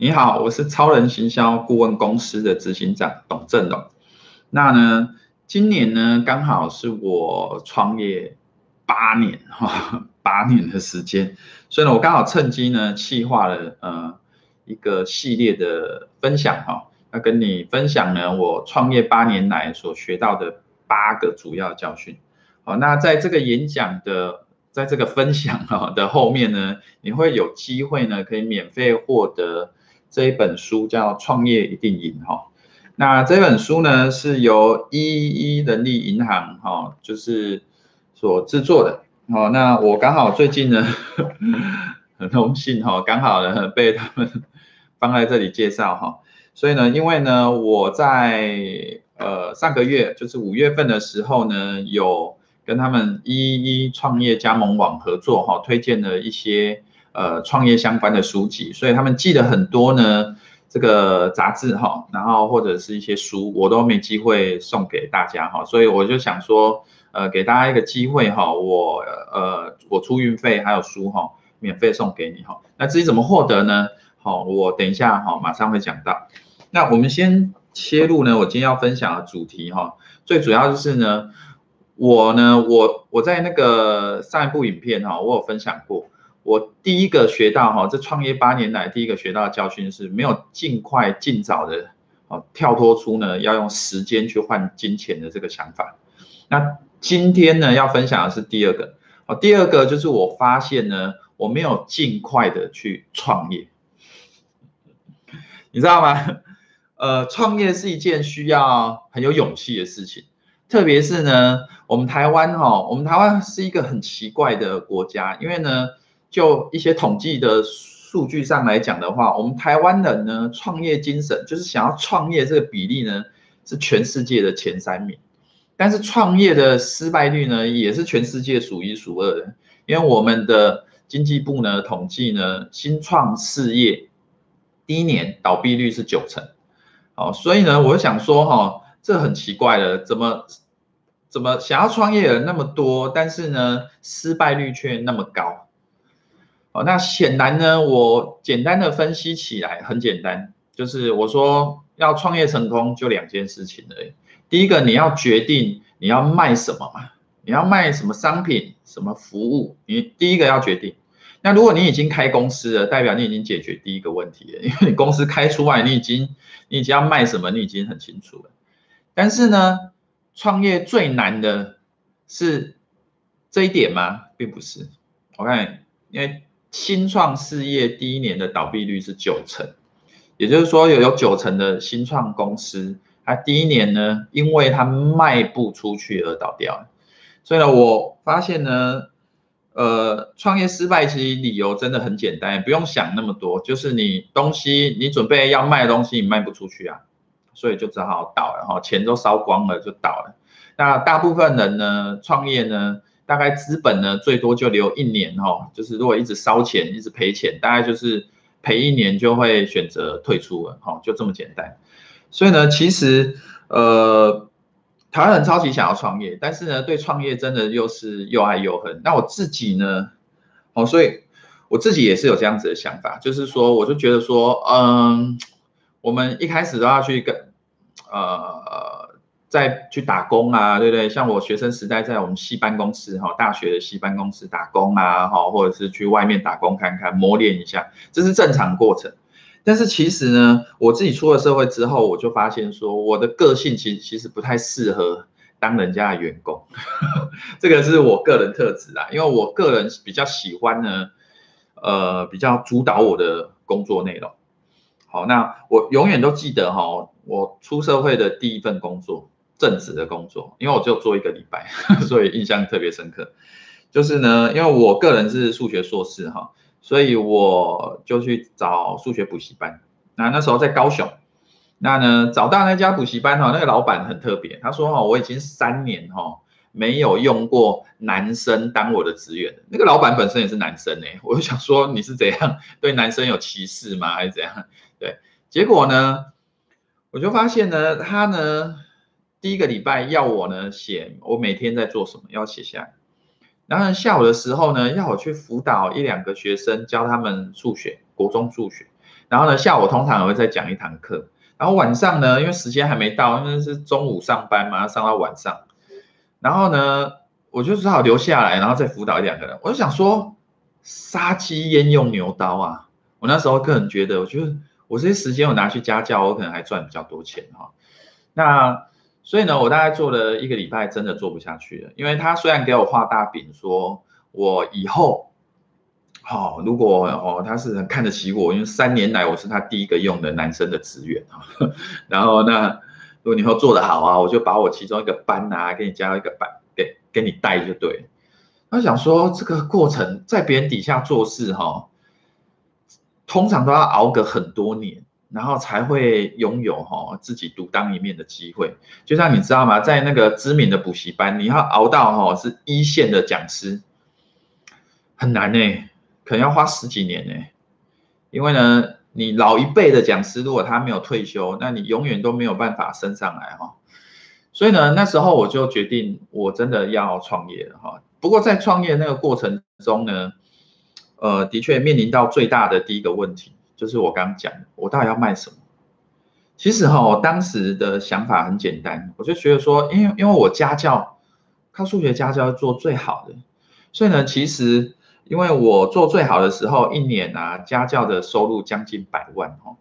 你好，我是超人行销顾问公司的执行长董振龙。那呢，今年呢刚好是我创业八年哈，八年的时间，所以呢，我刚好趁机呢企划了呃一个系列的分享哈，要跟你分享呢我创业八年来所学到的八个主要教训。好，那在这个演讲的。在这个分享哈的后面呢，你会有机会呢，可以免费获得这一本书，叫《创业一定赢》哈。那这本书呢，是由一一人力银行哈，就是所制作的。好，那我刚好最近呢，很荣幸哈，刚好呢被他们放在这里介绍哈。所以呢，因为呢，我在呃上个月，就是五月份的时候呢，有。跟他们一一创业加盟网合作哈，推荐了一些呃创业相关的书籍，所以他们寄了很多呢这个杂志哈，然后或者是一些书，我都没机会送给大家哈，所以我就想说呃给大家一个机会哈，我呃我出运费还有书哈，免费送给你哈。那至于怎么获得呢？好，我等一下哈马上会讲到。那我们先切入呢，我今天要分享的主题哈，最主要就是呢。我呢，我我在那个上一部影片哈，我有分享过，我第一个学到哈，这创业八年来第一个学到的教训是没有尽快尽早的哦跳脱出呢要用时间去换金钱的这个想法。那今天呢要分享的是第二个哦，第二个就是我发现呢，我没有尽快的去创业，你知道吗？呃，创业是一件需要很有勇气的事情。特别是呢，我们台湾哈，我们台湾是一个很奇怪的国家，因为呢，就一些统计的数据上来讲的话，我们台湾人呢，创业精神就是想要创业这个比例呢，是全世界的前三名，但是创业的失败率呢，也是全世界数一数二的，因为我们的经济部呢统计呢，新创事业第一年倒闭率是九成，哦，所以呢，我想说哈。这很奇怪的，怎么怎么想要创业的人那么多，但是呢，失败率却那么高。哦，那显然呢，我简单的分析起来很简单，就是我说要创业成功就两件事情而已。第一个，你要决定你要卖什么嘛，你要卖什么商品、什么服务，你第一个要决定。那如果你已经开公司了，代表你已经解决第一个问题了，因为你公司开出来，你已经你已经要卖什么，你已经很清楚了。但是呢，创业最难的是这一点吗？并不是。我看，因为新创事业第一年的倒闭率是九成，也就是说有有九成的新创公司，它第一年呢，因为它卖不出去而倒掉。所以呢，我发现呢，呃，创业失败其实理由真的很简单，不用想那么多，就是你东西你准备要卖的东西你卖不出去啊。所以就只好倒了哈，钱都烧光了就倒了。那大部分人呢，创业呢，大概资本呢最多就留一年哈，就是如果一直烧钱，一直赔钱，大概就是赔一年就会选择退出了哈，就这么简单。所以呢，其实呃，台湾人超级想要创业，但是呢，对创业真的又是又爱又恨。那我自己呢，哦，所以我自己也是有这样子的想法，就是说，我就觉得说，嗯，我们一开始都要去跟。呃，再去打工啊，对不对？像我学生时代在我们系办公室哈，大学的系办公室打工啊，哈，或者是去外面打工看看，磨练一下，这是正常过程。但是其实呢，我自己出了社会之后，我就发现说，我的个性其实其实不太适合当人家的员工，这个是我个人特质啊，因为我个人比较喜欢呢，呃，比较主导我的工作内容。好，那我永远都记得哈，我出社会的第一份工作，正职的工作，因为我就做一个礼拜，所以印象特别深刻。就是呢，因为我个人是数学硕士哈，所以我就去找数学补习班。那那时候在高雄，那呢找到那家补习班哈，那个老板很特别，他说哈，我已经三年哈没有用过男生当我的职员。那个老板本身也是男生哎，我就想说你是怎样 对男生有歧视吗，还是怎样？对，结果呢，我就发现呢，他呢，第一个礼拜要我呢写我每天在做什么，要写下来。然后下午的时候呢，要我去辅导一两个学生，教他们数学，国中数学。然后呢，下午通常也会再讲一堂课，然后晚上呢，因为时间还没到，因为是中午上班嘛，上到晚上，然后呢，我就只好留下来，然后再辅导一两个人。我就想说，杀鸡焉用牛刀啊！我那时候个人觉得，我觉得我这些时间我拿去家教，我可能还赚比较多钱哈。那所以呢，我大概做了一个礼拜，真的做不下去了，因为他虽然给我画大饼，说我以后。好、哦，如果哦，他是很看得起我，因为三年来我是他第一个用的男生的职员啊。然后那如果你以后做得好啊，我就把我其中一个班啊，给你加一个班，给给你带就对。他想说这个过程在别人底下做事哈、哦，通常都要熬个很多年，然后才会拥有哈、哦、自己独当一面的机会。就像你知道吗，在那个知名的补习班，你要熬到哈、哦、是一线的讲师，很难呢、可能要花十几年呢，因为呢，你老一辈的讲师如果他没有退休，那你永远都没有办法升上来哈。所以呢，那时候我就决定，我真的要创业了哈。不过在创业那个过程中呢，呃，的确面临到最大的第一个问题，就是我刚刚讲的，我到底要卖什么？其实哈，我当时的想法很简单，我就觉得说，因为因为我家教，靠数学家教做最好的，所以呢，其实。因为我做最好的时候，一年啊，家教的收入将近百万哦。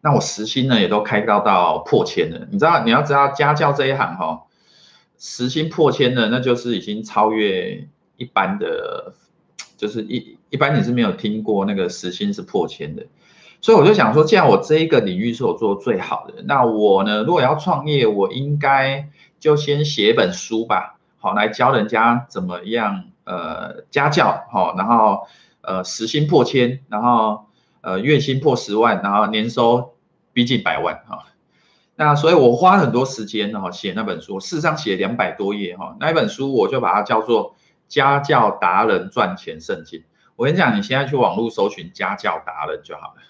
那我时薪呢，也都开到到破千了。你知道，你要知道家教这一行哈，时薪破千的，那就是已经超越一般的，就是一一般你是没有听过那个时薪是破千的。所以我就想说，既然我这一个领域是我做最好的，那我呢，如果要创业，我应该就先写本书吧，好，来教人家怎么样。呃，家教好，然后呃，时薪破千，然后呃，月薪破十万，然后年收逼近百万哈。那所以我花很多时间哈写那本书，事实上写两百多页哈。那一本书我就把它叫做《家教达人赚钱圣经》。我跟你讲，你现在去网络搜寻“家教达人”就好了，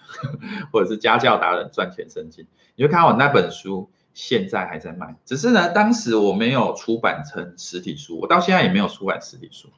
或者是“家教达人赚钱圣经”，你就看我那本书。现在还在卖，只是呢，当时我没有出版成实体书，我到现在也没有出版实体书。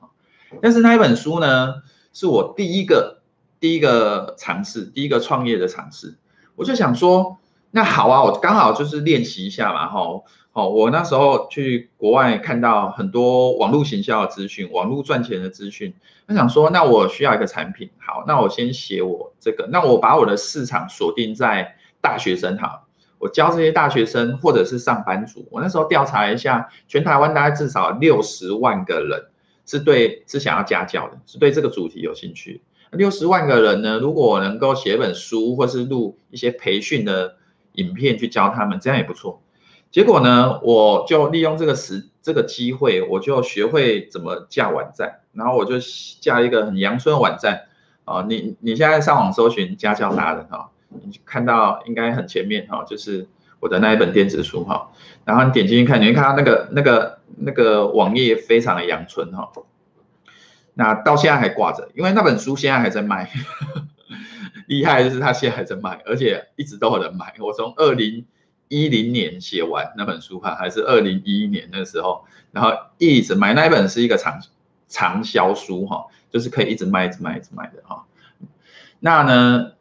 但是那一本书呢，是我第一个第一个尝试，第一个创业的尝试。我就想说，那好啊，我刚好就是练习一下嘛，吼。哦，我那时候去国外看到很多网络行销的资讯，网络赚钱的资讯，我想说，那我需要一个产品，好，那我先写我这个，那我把我的市场锁定在大学生哈。我教这些大学生或者是上班族，我那时候调查一下，全台湾大概至少六十万个人是对是想要家教的，是对这个主题有兴趣。六十万个人呢，如果我能够写本书，或是录一些培训的影片去教他们，这样也不错。结果呢，我就利用这个时这个机会，我就学会怎么架网站，然后我就架一个很阳春的网站啊。你你现在上网搜寻家教达人啊。你看到应该很前面哈，就是我的那一本电子书哈，然后你点进去看，你会看到那个那个那个网页非常的阳春哈，那到现在还挂着，因为那本书现在还在卖，厉害的是它现在还在卖，而且一直都有人买。我从二零一零年写完那本书哈，还是二零一一年那时候，然后一直买那一本是一个长长销书哈，就是可以一直卖一直卖一直卖的哈，那呢？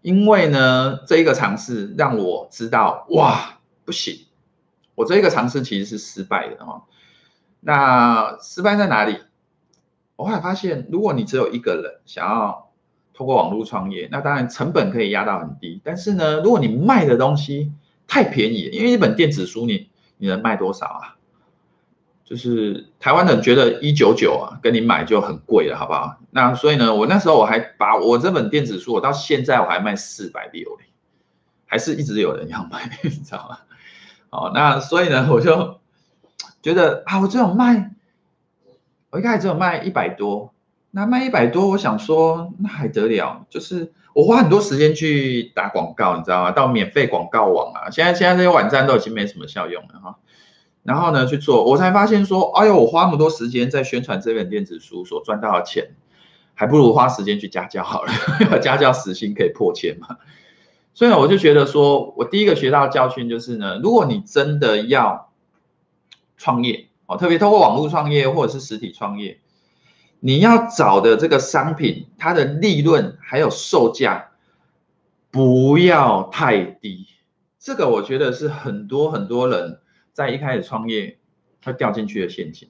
因为呢，这一个尝试让我知道，哇，不行，我这一个尝试其实是失败的哈。那失败在哪里？我后来发现，如果你只有一个人想要通过网络创业，那当然成本可以压到很低。但是呢，如果你卖的东西太便宜，因为一本电子书你你能卖多少啊？就是台湾人觉得一九九啊，跟你买就很贵了，好不好？那所以呢，我那时候我还把我这本电子书，我到现在我还卖四百六，还是一直有人要买，你知道吗？哦，那所以呢，我就觉得啊，我只有卖，我一开始只有卖一百多，那卖一百多，我想说那还得了，就是我花很多时间去打广告，你知道吗？到免费广告网啊，现在现在这些网站都已经没什么效用了哈。然后呢，去做，我才发现说，哎呦，我花那么多时间在宣传这本电子书所赚到的钱，还不如花时间去家教好了，家教时薪可以破千嘛。所以，我就觉得说，我第一个学到的教训就是呢，如果你真的要创业哦，特别透过网络创业或者是实体创业，你要找的这个商品，它的利润还有售价，不要太低。这个我觉得是很多很多人在一开始创业会掉进去的陷阱。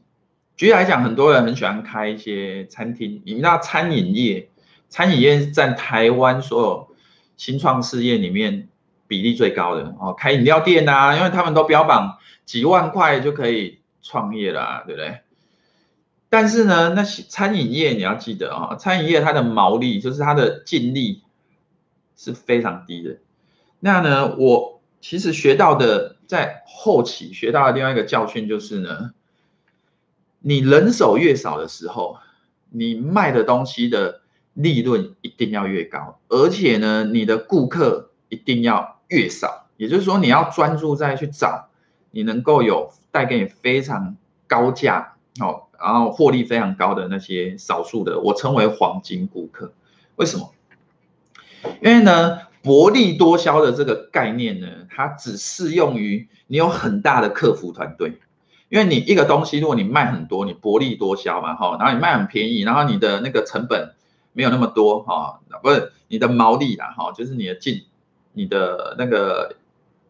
举例来讲，很多人很喜欢开一些餐厅，你知道餐饮业，餐饮业占台湾所有新创事业里面比例最高的哦，开饮料店啊，因为他们都标榜几万块就可以创业了啊，对不对？但是呢，那些餐饮业你要记得啊，餐饮业它的毛利就是它的净利是非常低的。那呢，我其实学到的在后期学到的另外一个教训就是呢。你人手越少的时候，你卖的东西的利润一定要越高，而且呢，你的顾客一定要越少。也就是说，你要专注在去找你能够有带给你非常高价哦，然后获利非常高的那些少数的，我称为黄金顾客。为什么？因为呢，薄利多销的这个概念呢，它只适用于你有很大的客服团队。因为你一个东西，如果你卖很多，你薄利多销嘛，哈，然后你卖很便宜，然后你的那个成本没有那么多，哈，不是你的毛利啦，哈，就是你的净，你的那个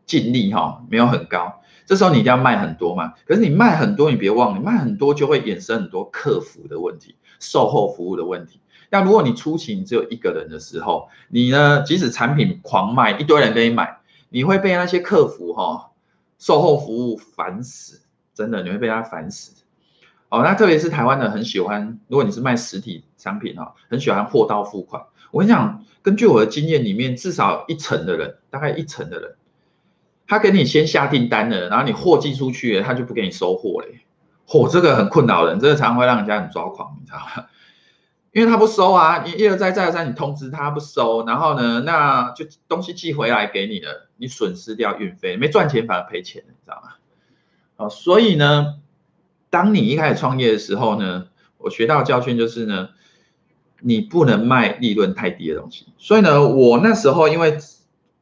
净利，哈，没有很高，这时候你一定要卖很多嘛。可是你卖很多，你别忘了，你卖很多就会衍生很多客服的问题、售后服务的问题。那如果你初期只有一个人的时候，你呢，即使产品狂卖，一堆人给你买，你会被那些客服，哈，售后服务烦死。真的你会被他烦死，哦，那特别是台湾人很喜欢，如果你是卖实体商品哈，很喜欢货到付款。我跟你讲，根据我的经验里面，至少一成的人，大概一成的人，他给你先下订单了，然后你货寄出去了，他就不给你收货嘞。嚯、这个很困扰人，这个常会让人家很抓狂，你知道吗？因为他不收啊，你一而再再而三你通知他不收，然后呢，那就东西寄回来给你了，你损失掉运费，没赚钱反而赔钱，你知道吗？哦所以呢，当你一开始创业的时候呢，我学到的教训就是呢，你不能卖利润太低的东西。所以呢，我那时候因为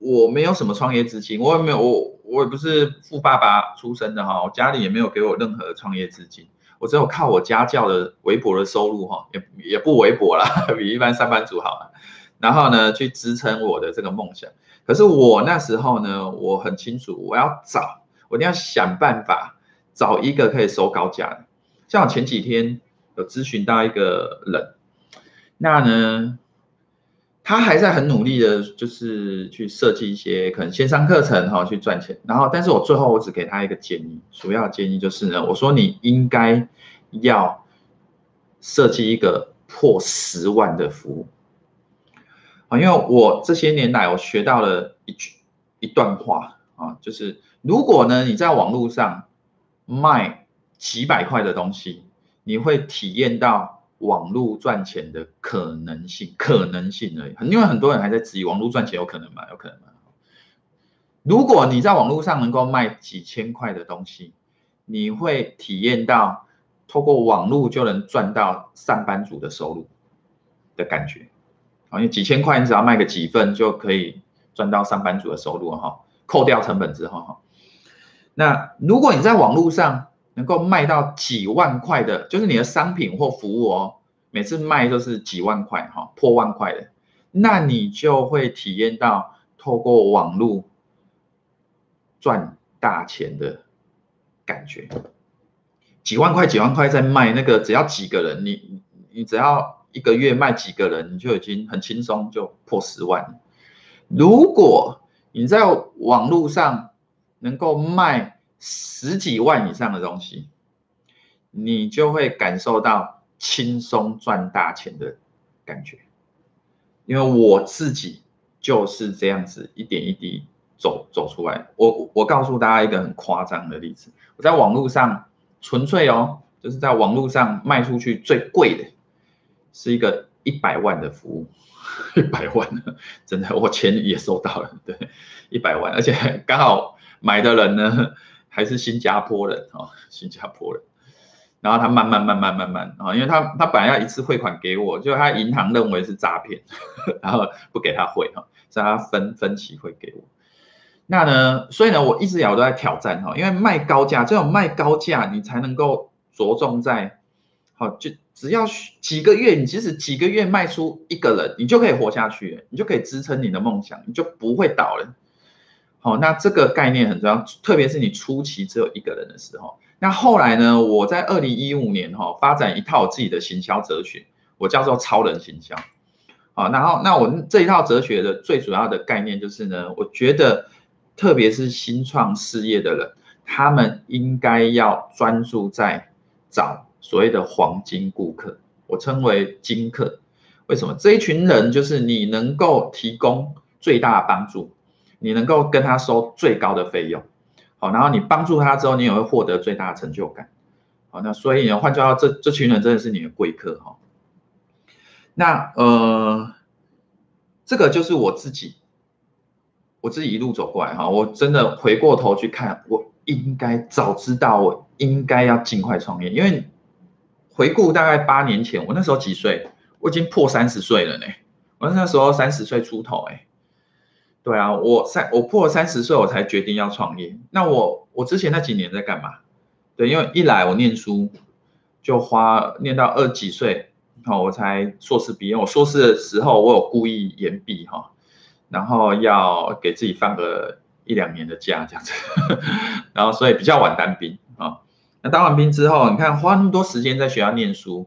我没有什么创业资金，我也没有我我也不是富爸爸出身的哈，我家里也没有给我任何创业资金，我只有靠我家教的微薄的收入哈，也也不微薄啦，比一般上班族好了。然后呢，去支撑我的这个梦想。可是我那时候呢，我很清楚我要找。我一定要想办法找一个可以收高价的。像我前几天有咨询到一个人，那呢，他还在很努力的，就是去设计一些可能线上课程哈，去赚钱。然后，但是我最后我只给他一个建议，主要建议就是呢，我说你应该要设计一个破十万的服务啊，因为我这些年来我学到了一句一段话啊，就是。如果呢，你在网络上卖几百块的东西，你会体验到网络赚钱的可能性，可能性而已。因为很多人还在质疑网络赚钱有可能吗？有可能吗？如果你在网络上能够卖几千块的东西，你会体验到透过网络就能赚到上班族的收入的感觉。啊，因为几千块，你只要卖个几份就可以赚到上班族的收入哈，扣掉成本之后哈。那如果你在网络上能够卖到几万块的，就是你的商品或服务哦，每次卖都是几万块哈，破万块的，那你就会体验到透过网络赚大钱的感觉。几万块几万块在卖那个，只要几个人，你你只要一个月卖几个人，你就已经很轻松就破十万。如果你在网络上，能够卖十几万以上的东西，你就会感受到轻松赚大钱的感觉。因为我自己就是这样子一点一滴走走出来。我我告诉大家一个很夸张的例子，我在网络上纯粹哦，就是在网络上卖出去最贵的，是一个一百万的服务，一百万，真的，我钱也收到了，对，一百万，而且刚好。买的人呢，还是新加坡人哦，新加坡人，然后他慢慢慢慢慢慢啊，因为他他本来要一次汇款给我，就他银行认为是诈骗，然后不给他汇哈，所以他分分期汇给我。那呢，所以呢，我一直也都在挑战哈，因为卖高价，这种卖高价你才能够着重在好，就只要几个月，你即使几个月卖出一个人，你就可以活下去，你就可以支撑你的梦想，你就不会倒了。好，那这个概念很重要，特别是你初期只有一个人的时候。那后来呢，我在二零一五年哈发展一套自己的行销哲学，我叫做超人行销。好，然后那我这一套哲学的最主要的概念就是呢，我觉得特别是新创事业的人，他们应该要专注在找所谓的黄金顾客，我称为金客。为什么？这一群人就是你能够提供最大的帮助。你能够跟他收最高的费用，好，然后你帮助他之后，你也会获得最大的成就感，好，那所以呢，换句话说，这这群人真的是你的贵客哈。那呃，这个就是我自己，我自己一路走过来哈，我真的回过头去看，我应该早知道，我应该要尽快创业，因为回顾大概八年前，我那时候几岁？我已经破三十岁了呢，我那时候三十岁出头哎。对啊，我三我破三十岁，我才决定要创业。那我我之前那几年在干嘛？对，因为一来我念书就花念到二几岁，好，我才硕士毕业。我硕士的时候，我有故意延毕哈，然后要给自己放个一两年的假这样子，然后所以比较晚当兵啊。那当完兵之后，你看花那么多时间在学校念书，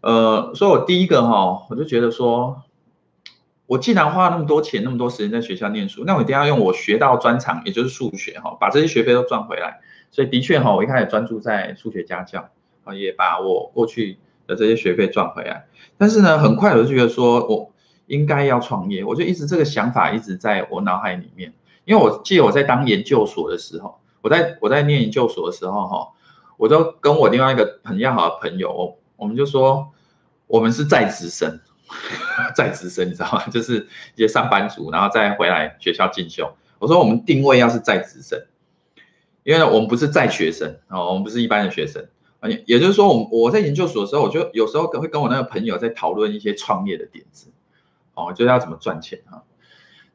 呃，所以我第一个哈，我就觉得说。我既然花了那么多钱，那么多时间在学校念书，那我一定要用我学到专长，也就是数学哈，把这些学费都赚回来。所以的确哈，我一开始专注在数学家教啊，也把我过去的这些学费赚回来。但是呢，很快我就觉得说我应该要创业，我就一直这个想法一直在我脑海里面。因为我记得我在当研究所的时候，我在我在念研究所的时候哈，我都跟我另外一个很要好的朋友，我们就说我们是在职生。在职生，你知道吗？就是一些上班族，然后再回来学校进修。我说我们定位要是在职生，因为呢我们不是在学生哦，我们不是一般的学生。也也就是说，我我在研究所的时候，我就有时候会跟我那个朋友在讨论一些创业的点子，哦，就是要怎么赚钱啊。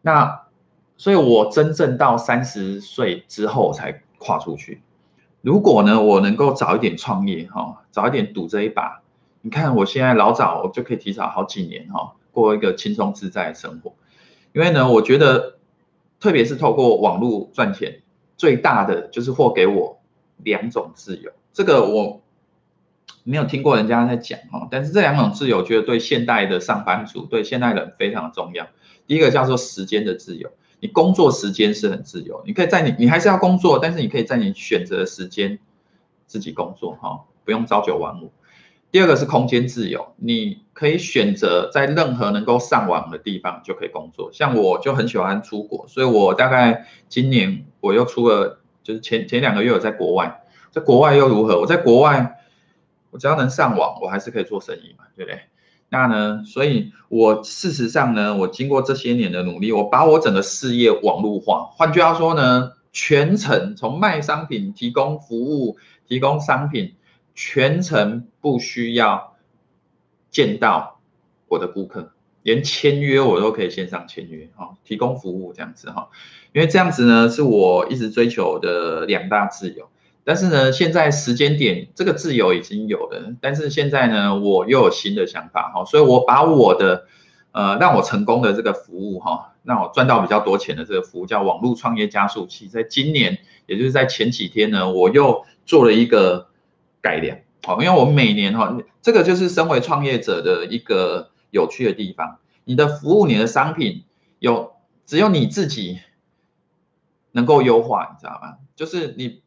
那所以，我真正到三十岁之后才跨出去。如果呢，我能够早一点创业哈，早一点赌这一把。你看，我现在老早我就可以提早好几年哈，过一个轻松自在的生活。因为呢，我觉得，特别是透过网络赚钱，最大的就是获给我两种自由。这个我没有听过人家在讲哈，但是这两种自由，觉得对现代的上班族，对现代人非常的重要。第一个叫做时间的自由，你工作时间是很自由，你可以在你你还是要工作，但是你可以在你选择的时间自己工作哈，不用朝九晚五。第二个是空间自由，你可以选择在任何能够上网的地方就可以工作。像我就很喜欢出国，所以我大概今年我又出了，就是前前两个月我在国外，在国外又如何？我在国外，我只要能上网，我还是可以做生意嘛，对不对？那呢，所以我事实上呢，我经过这些年的努力，我把我整个事业网络化。换句话说呢，全程从卖商品、提供服务、提供商品。全程不需要见到我的顾客，连签约我都可以线上签约哈，提供服务这样子哈，因为这样子呢是我一直追求的两大自由。但是呢，现在时间点这个自由已经有了，但是现在呢，我又有新的想法哈，所以我把我的呃让我成功的这个服务哈，让我赚到比较多钱的这个服务叫网络创业加速器，在今年也就是在前几天呢，我又做了一个。改良，好，因为我们每年哈，这个就是身为创业者的一个有趣的地方。你的服务、你的商品，有只有你自己能够优化，你知道吗？就是你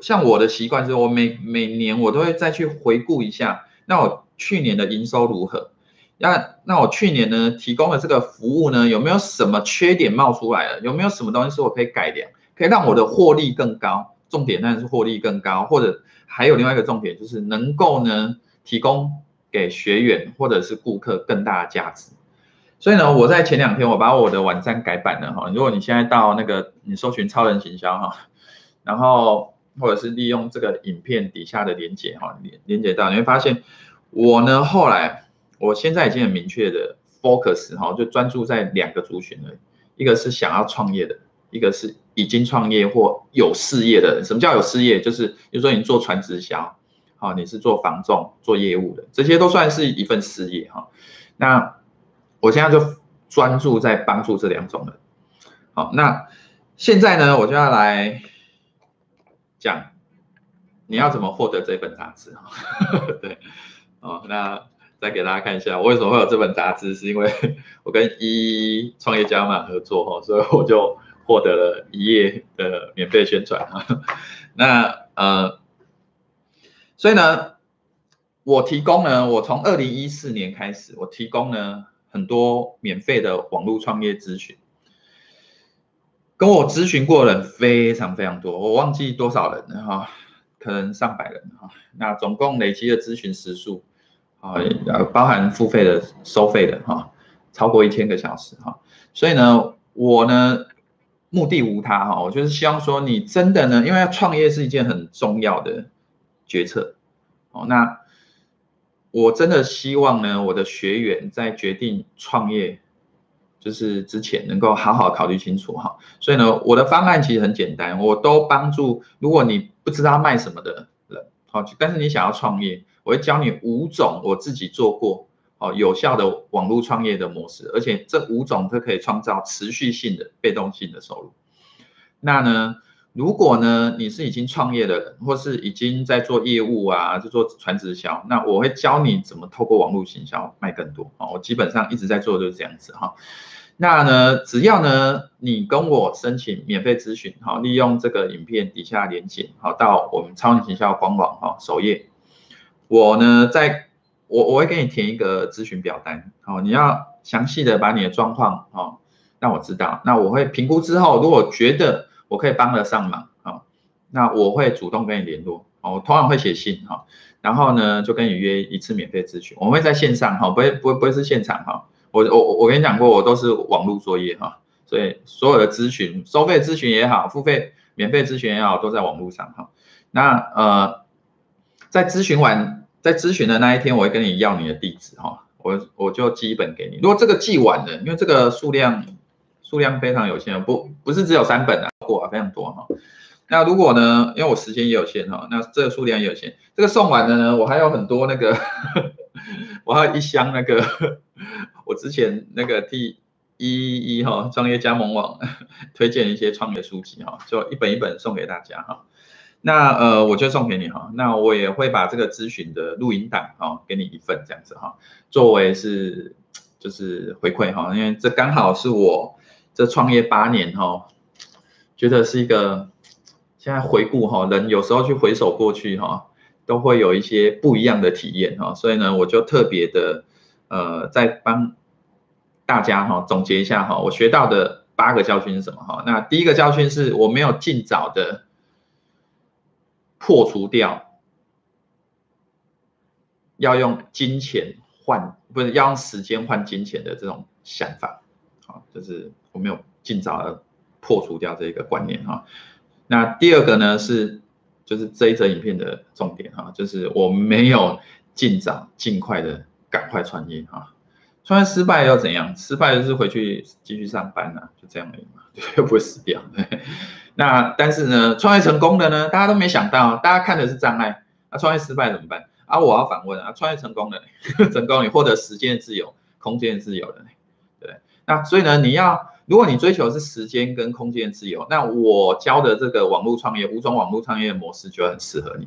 像我的习惯是，我每每年我都会再去回顾一下，那我去年的营收如何？那那我去年呢提供的这个服务呢，有没有什么缺点冒出来了？有没有什么东西是我可以改良，可以让我的获利更高？重点当然是获利更高，或者。还有另外一个重点，就是能够呢提供给学员或者是顾客更大的价值。所以呢，我在前两天我把我的网站改版了哈。如果你现在到那个你搜寻超人行销哈，然后或者是利用这个影片底下的连接哈连连接到，你会发现我呢后来我现在已经很明确的 focus 哈，就专注在两个族群了，一个是想要创业的。一个是已经创业或有事业的人，什么叫有事业？就是比如说你做传直销，好，你是做房仲、做业务的，这些都算是一份事业哈。那我现在就专注在帮助这两种人。好，那现在呢，我就要来讲你要怎么获得这本杂志哈。对，哦，那再给大家看一下，我为什么会有这本杂志，是因为我跟一创业家嘛合作哈，所以我就获得了一页的免费宣传哈。那呃。所以呢，我提供呢，我从二零一四年开始，我提供呢很多免费的网络创业咨询，跟我咨询过的人非常非常多，我忘记多少人了哈，可能上百人哈。那总共累积的咨询时数啊，包含付费的、收费的哈，超过一千个小时哈。所以呢，我呢目的无他哈，我就是希望说你真的呢，因为要创业是一件很重要的。决策，哦，那我真的希望呢，我的学员在决定创业就是之前，能够好好考虑清楚哈。所以呢，我的方案其实很简单，我都帮助如果你不知道卖什么的人，好，但是你想要创业，我会教你五种我自己做过哦有效的网络创业的模式，而且这五种都可以创造持续性的被动性的收入。那呢？如果呢，你是已经创业的人，或是已经在做业务啊，就做传直销，那我会教你怎么透过网络行销卖更多啊。我基本上一直在做就是这样子哈。那呢，只要呢你跟我申请免费咨询，哈，利用这个影片底下连结，好，到我们超级行销官网哈首页，我呢在我我会给你填一个咨询表单，好，你要详细的把你的状况哦让我知道，那我会评估之后，如果觉得我可以帮得上忙啊，那我会主动跟你联络，我通常会写信哈，然后呢就跟你约一次免费咨询，我们会在线上哈，不会不会不会是现场哈，我我我跟你讲过，我都是网络作业哈，所以所有的咨询，收费咨询也好，付费免费咨询也好，都在网络上哈。那呃，在咨询完，在咨询的那一天，我会跟你要你的地址哈，我我就寄一本给你。如果这个寄完了，因为这个数量数量非常有限，不不是只有三本啊。过非常多哈，那如果呢，因为我时间也有限哈，那这个数量也有限，这个送完了呢，我还有很多那个，我还有一箱那个，我之前那个第一一一哈创业加盟网 推荐一些创业书籍哈，就一本一本送给大家哈，那呃我就送给你哈，那我也会把这个咨询的录音档哈给你一份这样子哈，作为是就是回馈哈，因为这刚好是我这创业八年哈。觉得是一个，现在回顾哈，人有时候去回首过去哈，都会有一些不一样的体验哈，所以呢，我就特别的呃，再帮大家哈总结一下哈，我学到的八个教训是什么哈？那第一个教训是我没有尽早的破除掉要用金钱换，不是要用时间换金钱的这种想法，好，就是我没有尽早的。破除掉这个观念哈，那第二个呢是，就是这一则影片的重点哈，就是我没有尽早尽快的赶快创业哈，创业失败又怎样？失败就是回去继续上班呐，就这样而已嘛，又不会死掉。那但是呢，创业成功的呢，大家都没想到，大家看的是障碍，那创业失败怎么办？啊，我要反问啊，创业成功的，成功你获得时间自由、空间自由的，对，那所以呢，你要。如果你追求的是时间跟空间自由，那我教的这个网络创业五种网络创业模式就很适合你。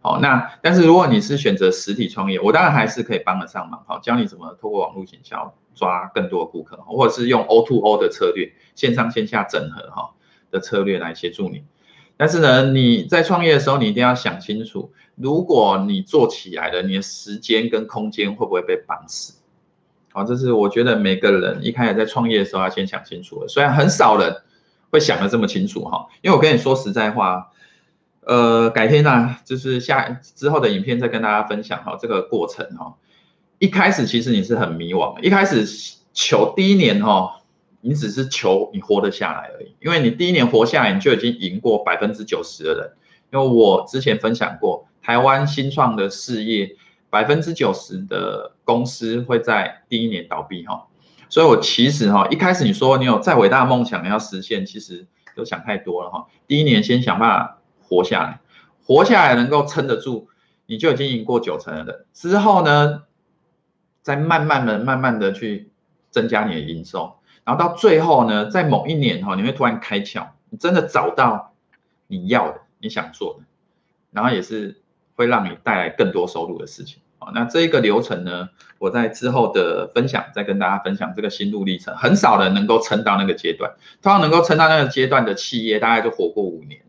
好，那但是如果你是选择实体创业，我当然还是可以帮得上忙。好，教你怎么透过网络营销抓更多的顾客，或者是用 O to O 的策略，线上线下整合哈的策略来协助你。但是呢，你在创业的时候，你一定要想清楚，如果你做起来了，你的时间跟空间会不会被绑死？好，这是我觉得每个人一开始在创业的时候要先想清楚的。虽然很少人会想的这么清楚哈，因为我跟你说实在话，呃，改天呢，就是下之后的影片再跟大家分享哈这个过程哈。一开始其实你是很迷惘，一开始求第一年哈，你只是求你活得下来而已，因为你第一年活下来，你就已经赢过百分之九十的人。因为我之前分享过，台湾新创的事业。百分之九十的公司会在第一年倒闭哈，所以我其实哈一开始你说你有再伟大的梦想你要实现，其实都想太多了哈。第一年先想办法活下来，活下来能够撑得住，你就已经赢过九成的人。之后呢，再慢慢的、慢慢的去增加你的营收，然后到最后呢，在某一年哈，你会突然开窍，你真的找到你要的、你想做的，然后也是会让你带来更多收入的事情。那这一个流程呢，我在之后的分享再跟大家分享这个心路历程。很少人能够撑到那个阶段，通常能够撑到那个阶段的企业，大概就活过五年。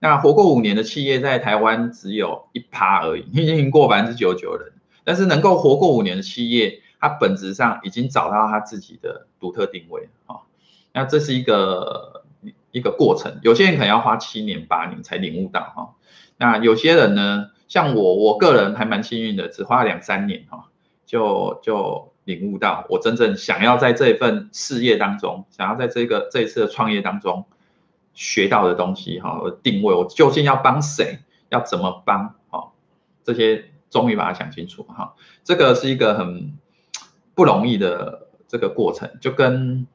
那活过五年的企业在台湾只有一趴而已，已经赢过百分之九十九的人。但是能够活过五年的企业，它本质上已经找到它自己的独特定位啊。那这是一个一个过程，有些人可能要花七年八年才领悟到哈。那有些人呢？像我，我个人还蛮幸运的，只花两三年哈，就就领悟到我真正想要在这份事业当中，想要在这个这一次的创业当中学到的东西哈，我定位我究竟要帮谁，要怎么帮，哈，这些终于把它想清楚哈，这个是一个很不容易的这个过程，就跟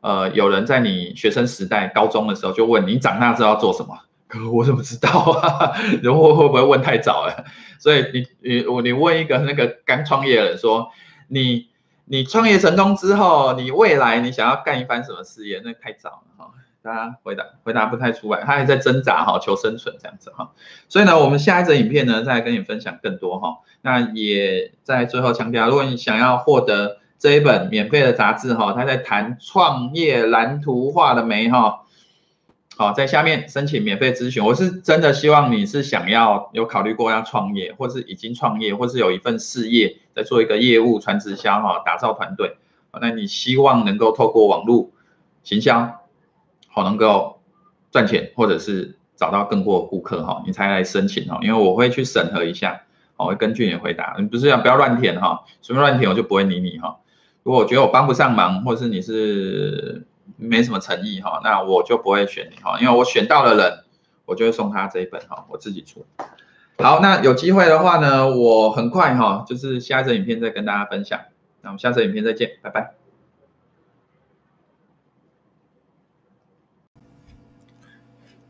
呃有人在你学生时代高中的时候就问你长大之后要做什么。我怎么知道啊？然后会不会问太早了？所以你你我你问一个那个刚创业的人说，你你创业成功之后，你未来你想要干一番什么事业？那太早了哈，他回答回答不太出来，他还在挣扎哈，求生存这样子哈。所以呢，我们下一则影片呢，再跟你分享更多哈。那也在最后强调，如果你想要获得这一本免费的杂志哈，他在谈创业蓝图画的没哈。好，在下面申请免费咨询。我是真的希望你是想要有考虑过要创业，或是已经创业，或是有一份事业在做一个业务传直销哈，打造团队。那你希望能够透过网络行销，好能够赚钱，或者是找到更多的顾客哈，你才来申请哈。因为我会去审核一下，我会根据你的回答。你不是要不要乱填哈，随便乱填我就不会理你哈。如果我觉得我帮不上忙，或者是你是。没什么诚意哈，那我就不会选你哈，因为我选到了人，我就会送他这一本哈，我自己出。好，那有机会的话呢，我很快哈，就是下一支影片再跟大家分享。那我们下次影片再见，拜拜。